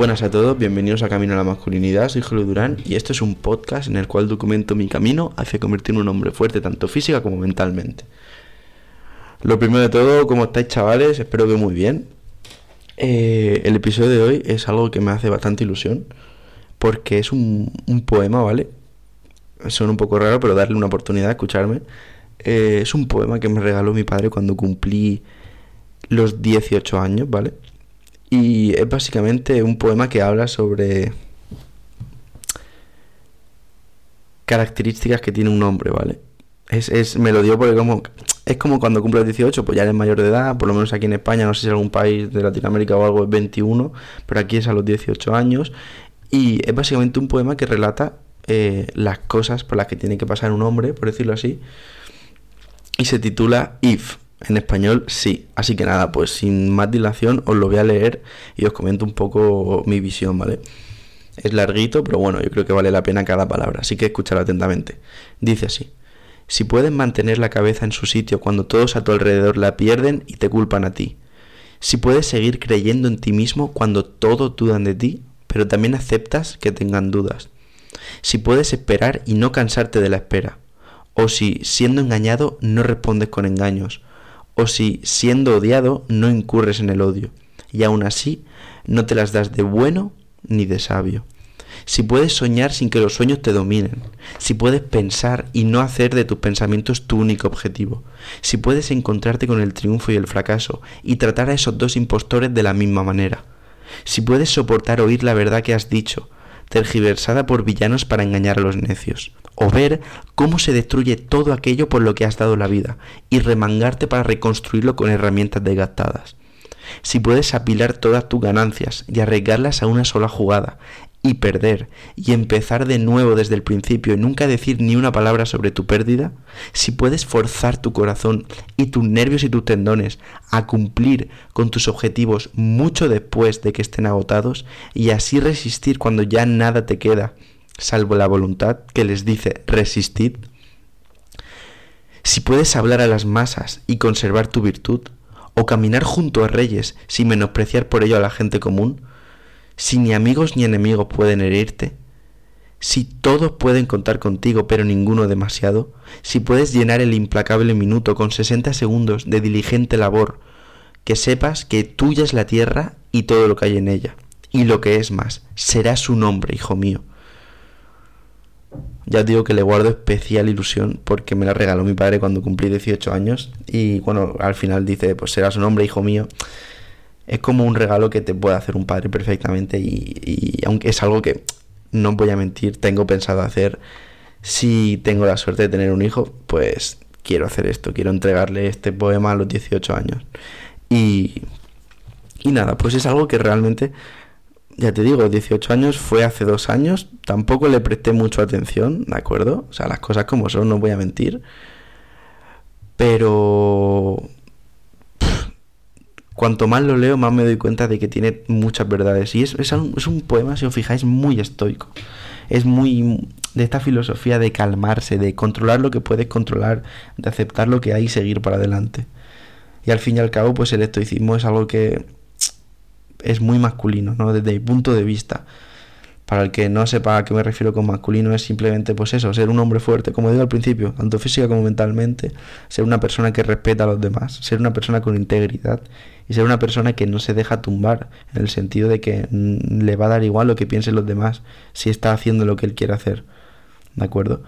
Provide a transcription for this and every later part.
Buenas a todos, bienvenidos a Camino a la Masculinidad, soy Julio Durán y esto es un podcast en el cual documento mi camino hacia convertirme en un hombre fuerte tanto física como mentalmente. Lo primero de todo, ¿cómo estáis chavales? Espero que muy bien. Eh, el episodio de hoy es algo que me hace bastante ilusión porque es un, poema, ¿vale? Suena un poco raro, pero darle una oportunidad a escucharme. Eh, es un poema que me regaló mi padre cuando cumplí los 18 años, ¿vale? Y es básicamente un poema que habla sobre características que tiene un hombre, ¿vale? Es, es, me lo dio porque como, es como cuando cumples 18, pues ya eres mayor de edad, por lo menos aquí en España, no sé si en algún país de Latinoamérica o algo es 21, pero aquí es a los 18 años. Y es básicamente un poema que relata eh, las cosas por las que tiene que pasar un hombre, por decirlo así. Y se titula If, en español sí. Así que nada, pues sin más dilación os lo voy a leer y os comento un poco mi visión, ¿vale? Es larguito, pero bueno, yo creo que vale la pena cada palabra, así que escúchalo atentamente. Dice así. Si puedes mantener la cabeza en su sitio cuando todos a tu alrededor la pierden y te culpan a ti. Si puedes seguir creyendo en ti mismo cuando todos dudan de ti, pero también aceptas que tengan dudas. Si puedes esperar y no cansarte de la espera. O si, siendo engañado, no respondes con engaños o si, siendo odiado, no incurres en el odio, y aún así no te las das de bueno ni de sabio. Si puedes soñar sin que los sueños te dominen, si puedes pensar y no hacer de tus pensamientos tu único objetivo, si puedes encontrarte con el triunfo y el fracaso y tratar a esos dos impostores de la misma manera, si puedes soportar oír la verdad que has dicho, tergiversada por villanos para engañar a los necios, o ver cómo se destruye todo aquello por lo que has dado la vida y remangarte para reconstruirlo con herramientas desgastadas. Si puedes apilar todas tus ganancias y arriesgarlas a una sola jugada y perder y empezar de nuevo desde el principio y nunca decir ni una palabra sobre tu pérdida, si puedes forzar tu corazón y tus nervios y tus tendones a cumplir con tus objetivos mucho después de que estén agotados y así resistir cuando ya nada te queda salvo la voluntad que les dice resistid, si puedes hablar a las masas y conservar tu virtud, o caminar junto a reyes sin menospreciar por ello a la gente común, si ni amigos ni enemigos pueden herirte, si todos pueden contar contigo pero ninguno demasiado, si puedes llenar el implacable minuto con 60 segundos de diligente labor, que sepas que tuya es la tierra y todo lo que hay en ella, y lo que es más, serás un hombre, hijo mío, ya digo que le guardo especial ilusión porque me la regaló mi padre cuando cumplí 18 años y bueno, al final dice, pues serás un hombre, hijo mío. Es como un regalo que te puede hacer un padre perfectamente y, aunque es algo que no voy a mentir, tengo pensado hacer si tengo la suerte de tener un hijo, pues quiero hacer esto, quiero entregarle este poema a los 18 años. Y, y nada, pues es algo que realmente ya te digo, 18 años fue hace dos años, tampoco le presté mucho atención, ¿de acuerdo? O sea, las cosas como son, no voy a mentir. Pero... cuanto más lo leo, más me doy cuenta de que tiene muchas verdades. Y es, es, un, es un poema, si os fijáis, muy estoico. Es muy de esta filosofía de calmarse, de controlar lo que puedes controlar, de aceptar lo que hay y seguir para adelante. Y al fin y al cabo, pues el estoicismo es algo que es muy masculino, ¿no? Desde mi punto de vista. Para el que no sepa a qué me refiero con masculino es simplemente pues eso, ser un hombre fuerte, como digo al principio, tanto física como mentalmente, ser una persona que respeta a los demás, ser una persona con integridad y ser una persona que no se deja tumbar, en el sentido de que le va a dar igual lo que piensen los demás si está haciendo lo que él quiere hacer. ¿De acuerdo?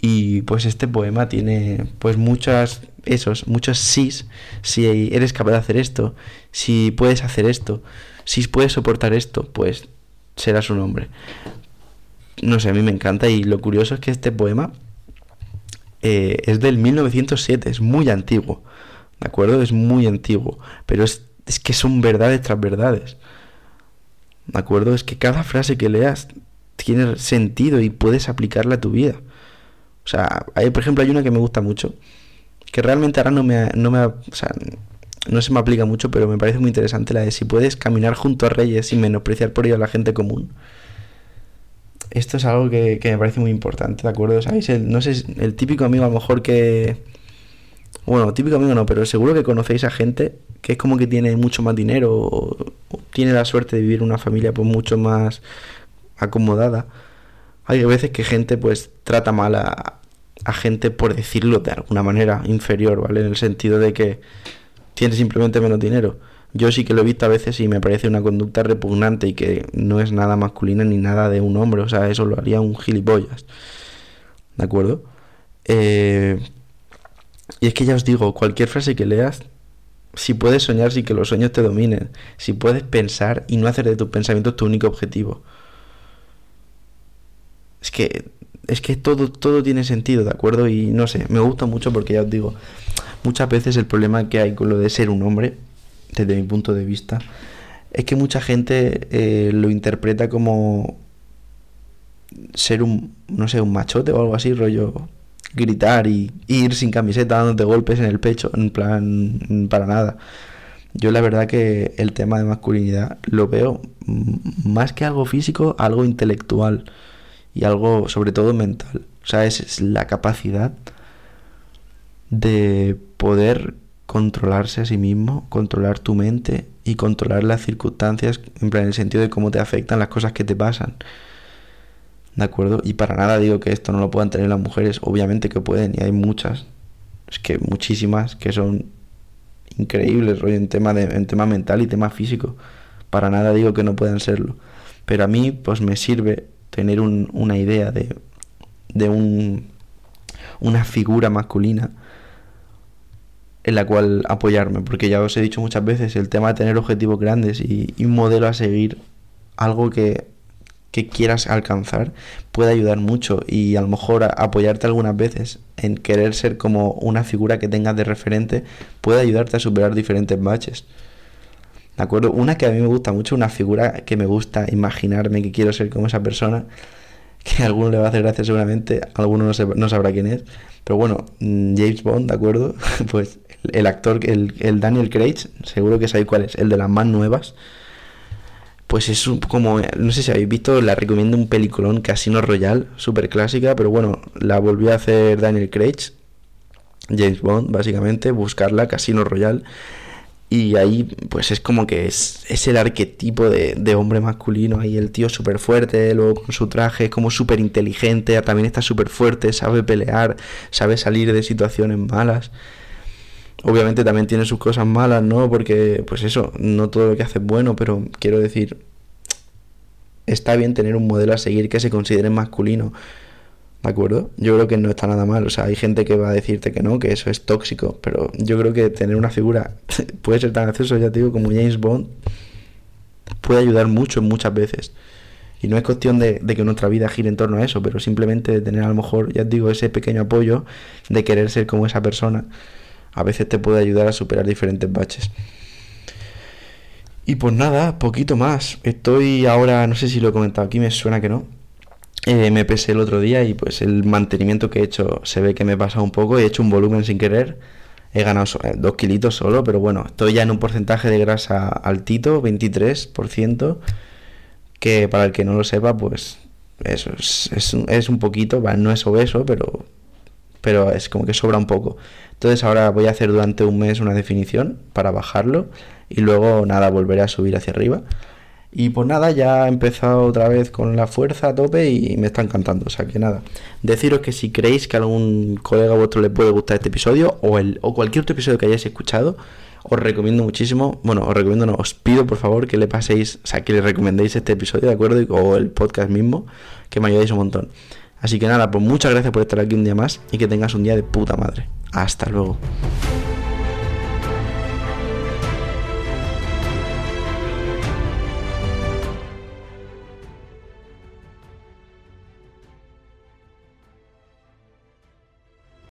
Y pues este poema tiene pues muchas, esos, muchos sís, si eres capaz de hacer esto, si puedes hacer esto, si puedes soportar esto, pues serás un hombre. No sé, a mí me encanta y lo curioso es que este poema eh, es del 1907, es muy antiguo, ¿de acuerdo? Es muy antiguo, pero es, es que son verdades tras verdades, ¿de acuerdo? Es que cada frase que leas tiene sentido y puedes aplicarla a tu vida. O sea, hay, por ejemplo, hay una que me gusta mucho, que realmente ahora no me, no me, o sea, no se me aplica mucho, pero me parece muy interesante la de si puedes caminar junto a reyes sin menospreciar por ello a la gente común. Esto es algo que, me parece muy importante, ¿de acuerdo? ¿Sabéis? El, no sé, el típico amigo a lo mejor que, bueno, típico amigo no, pero seguro que conocéis a gente que es como que tiene mucho más dinero o, tiene la suerte de vivir una familia pues mucho más acomodada. Hay veces que gente pues trata mal a, a gente por decirlo de alguna manera inferior, ¿vale? En el sentido de que tiene simplemente menos dinero. Yo sí que lo he visto a veces y me parece una conducta repugnante y que no es nada masculina ni nada de un hombre, o sea, eso lo haría un gilipollas. ¿De acuerdo? Eh, y es que ya os digo, cualquier frase que leas, si puedes soñar sin que los sueños te dominen, si puedes pensar y no hacer de tus pensamientos tu único objetivo. Es que es que todo todo tiene sentido, ¿de acuerdo? Y no sé, me gusta mucho porque ya os digo, muchas veces el problema que hay con lo de ser un hombre, desde mi punto de vista, es que mucha gente eh, lo interpreta como ser un, no sé, un machote o algo así, rollo gritar y, ir sin camiseta dándote golpes en el pecho, en plan, para nada. Yo la verdad que el tema de masculinidad lo veo más que algo físico, algo intelectual y algo sobre todo mental. O sea, es, la capacidad de poder controlarse a sí mismo, controlar tu mente y controlar las circunstancias en plan en el sentido de cómo te afectan las cosas que te pasan. ¿De acuerdo? Y para nada digo que esto no lo puedan tener las mujeres, obviamente que pueden, y hay muchas, es que muchísimas que son increíbles en tema, de, en tema mental y tema físico. Para nada digo que no puedan serlo. Pero a mí, pues me sirve tener una idea de, de un, una figura masculina en la cual apoyarme, porque ya os he dicho muchas veces, el tema de tener objetivos grandes y, y un modelo a seguir, algo que que quieras alcanzar puede ayudar mucho y a lo mejor apoyarte algunas veces en querer ser como una figura que tengas de referente puede ayudarte a superar diferentes baches. ¿De acuerdo? Una que a mí me gusta mucho, una figura que me gusta imaginarme que quiero ser como esa persona, que a alguno le va a hacer gracia seguramente, a alguno no, no sabrá quién es, pero bueno, mm, James Bond, ¿de acuerdo? pues el, actor, el, el Daniel Craig, seguro que sabéis cuál es, el de las más nuevas pues es como, no sé si habéis visto, la recomiendo un peliculón Casino Royale, súper clásica, pero bueno, la volvió a hacer Daniel Craig, James Bond, básicamente, buscarla, Casino Royale. Y ahí, pues es como que es, es el arquetipo de, de, hombre masculino. Ahí el tío súper fuerte, luego con su traje, es como súper inteligente, también está súper fuerte, sabe pelear, sabe salir de situaciones malas. Obviamente también tiene sus cosas malas, ¿no? Porque, pues eso, no todo lo que hace es bueno, pero quiero decir, está bien tener un modelo a seguir que se considere masculino. ¿De acuerdo? Yo creo que no está nada mal. O sea, hay gente que va a decirte que no, que eso es tóxico. Pero yo creo que tener una figura puede ser tan gracioso, ya te digo, como James Bond, puede ayudar mucho muchas veces. Y no es cuestión de, de, que nuestra vida gire en torno a eso, pero simplemente de tener a lo mejor, ya te digo, ese pequeño apoyo de querer ser como esa persona a veces te puede ayudar a superar diferentes baches. Y pues nada, poquito más. Estoy ahora, no sé si lo he comentado aquí, me suena que no. Eh, me pesé el otro día y pues el mantenimiento que he hecho se ve que me he pasado un poco. He hecho un volumen sin querer. He ganado eh, dos kilitos solo, pero bueno, estoy ya en un porcentaje de grasa altito, 23%. Que para el que no lo sepa, pues eso es, es, es un poquito, no es obeso, pero, pero es como que sobra un poco. Entonces ahora voy a hacer durante un mes una definición para bajarlo y luego nada, volveré a subir hacia arriba. Y pues nada, ya he empezado otra vez con la fuerza a tope y me está encantando. O sea que nada, deciros que si creéis que a algún colega vuestro le puede gustar este episodio o, el, o cualquier otro episodio que hayáis escuchado, os recomiendo muchísimo, bueno, os recomiendo, no, os pido por favor que le paséis, o sea, que le recomendéis este episodio, ¿de acuerdo? O el podcast mismo, que me ayudéis un montón. Así que nada, pues muchas gracias por estar aquí un día más y que tengas un día de puta madre. Hasta luego.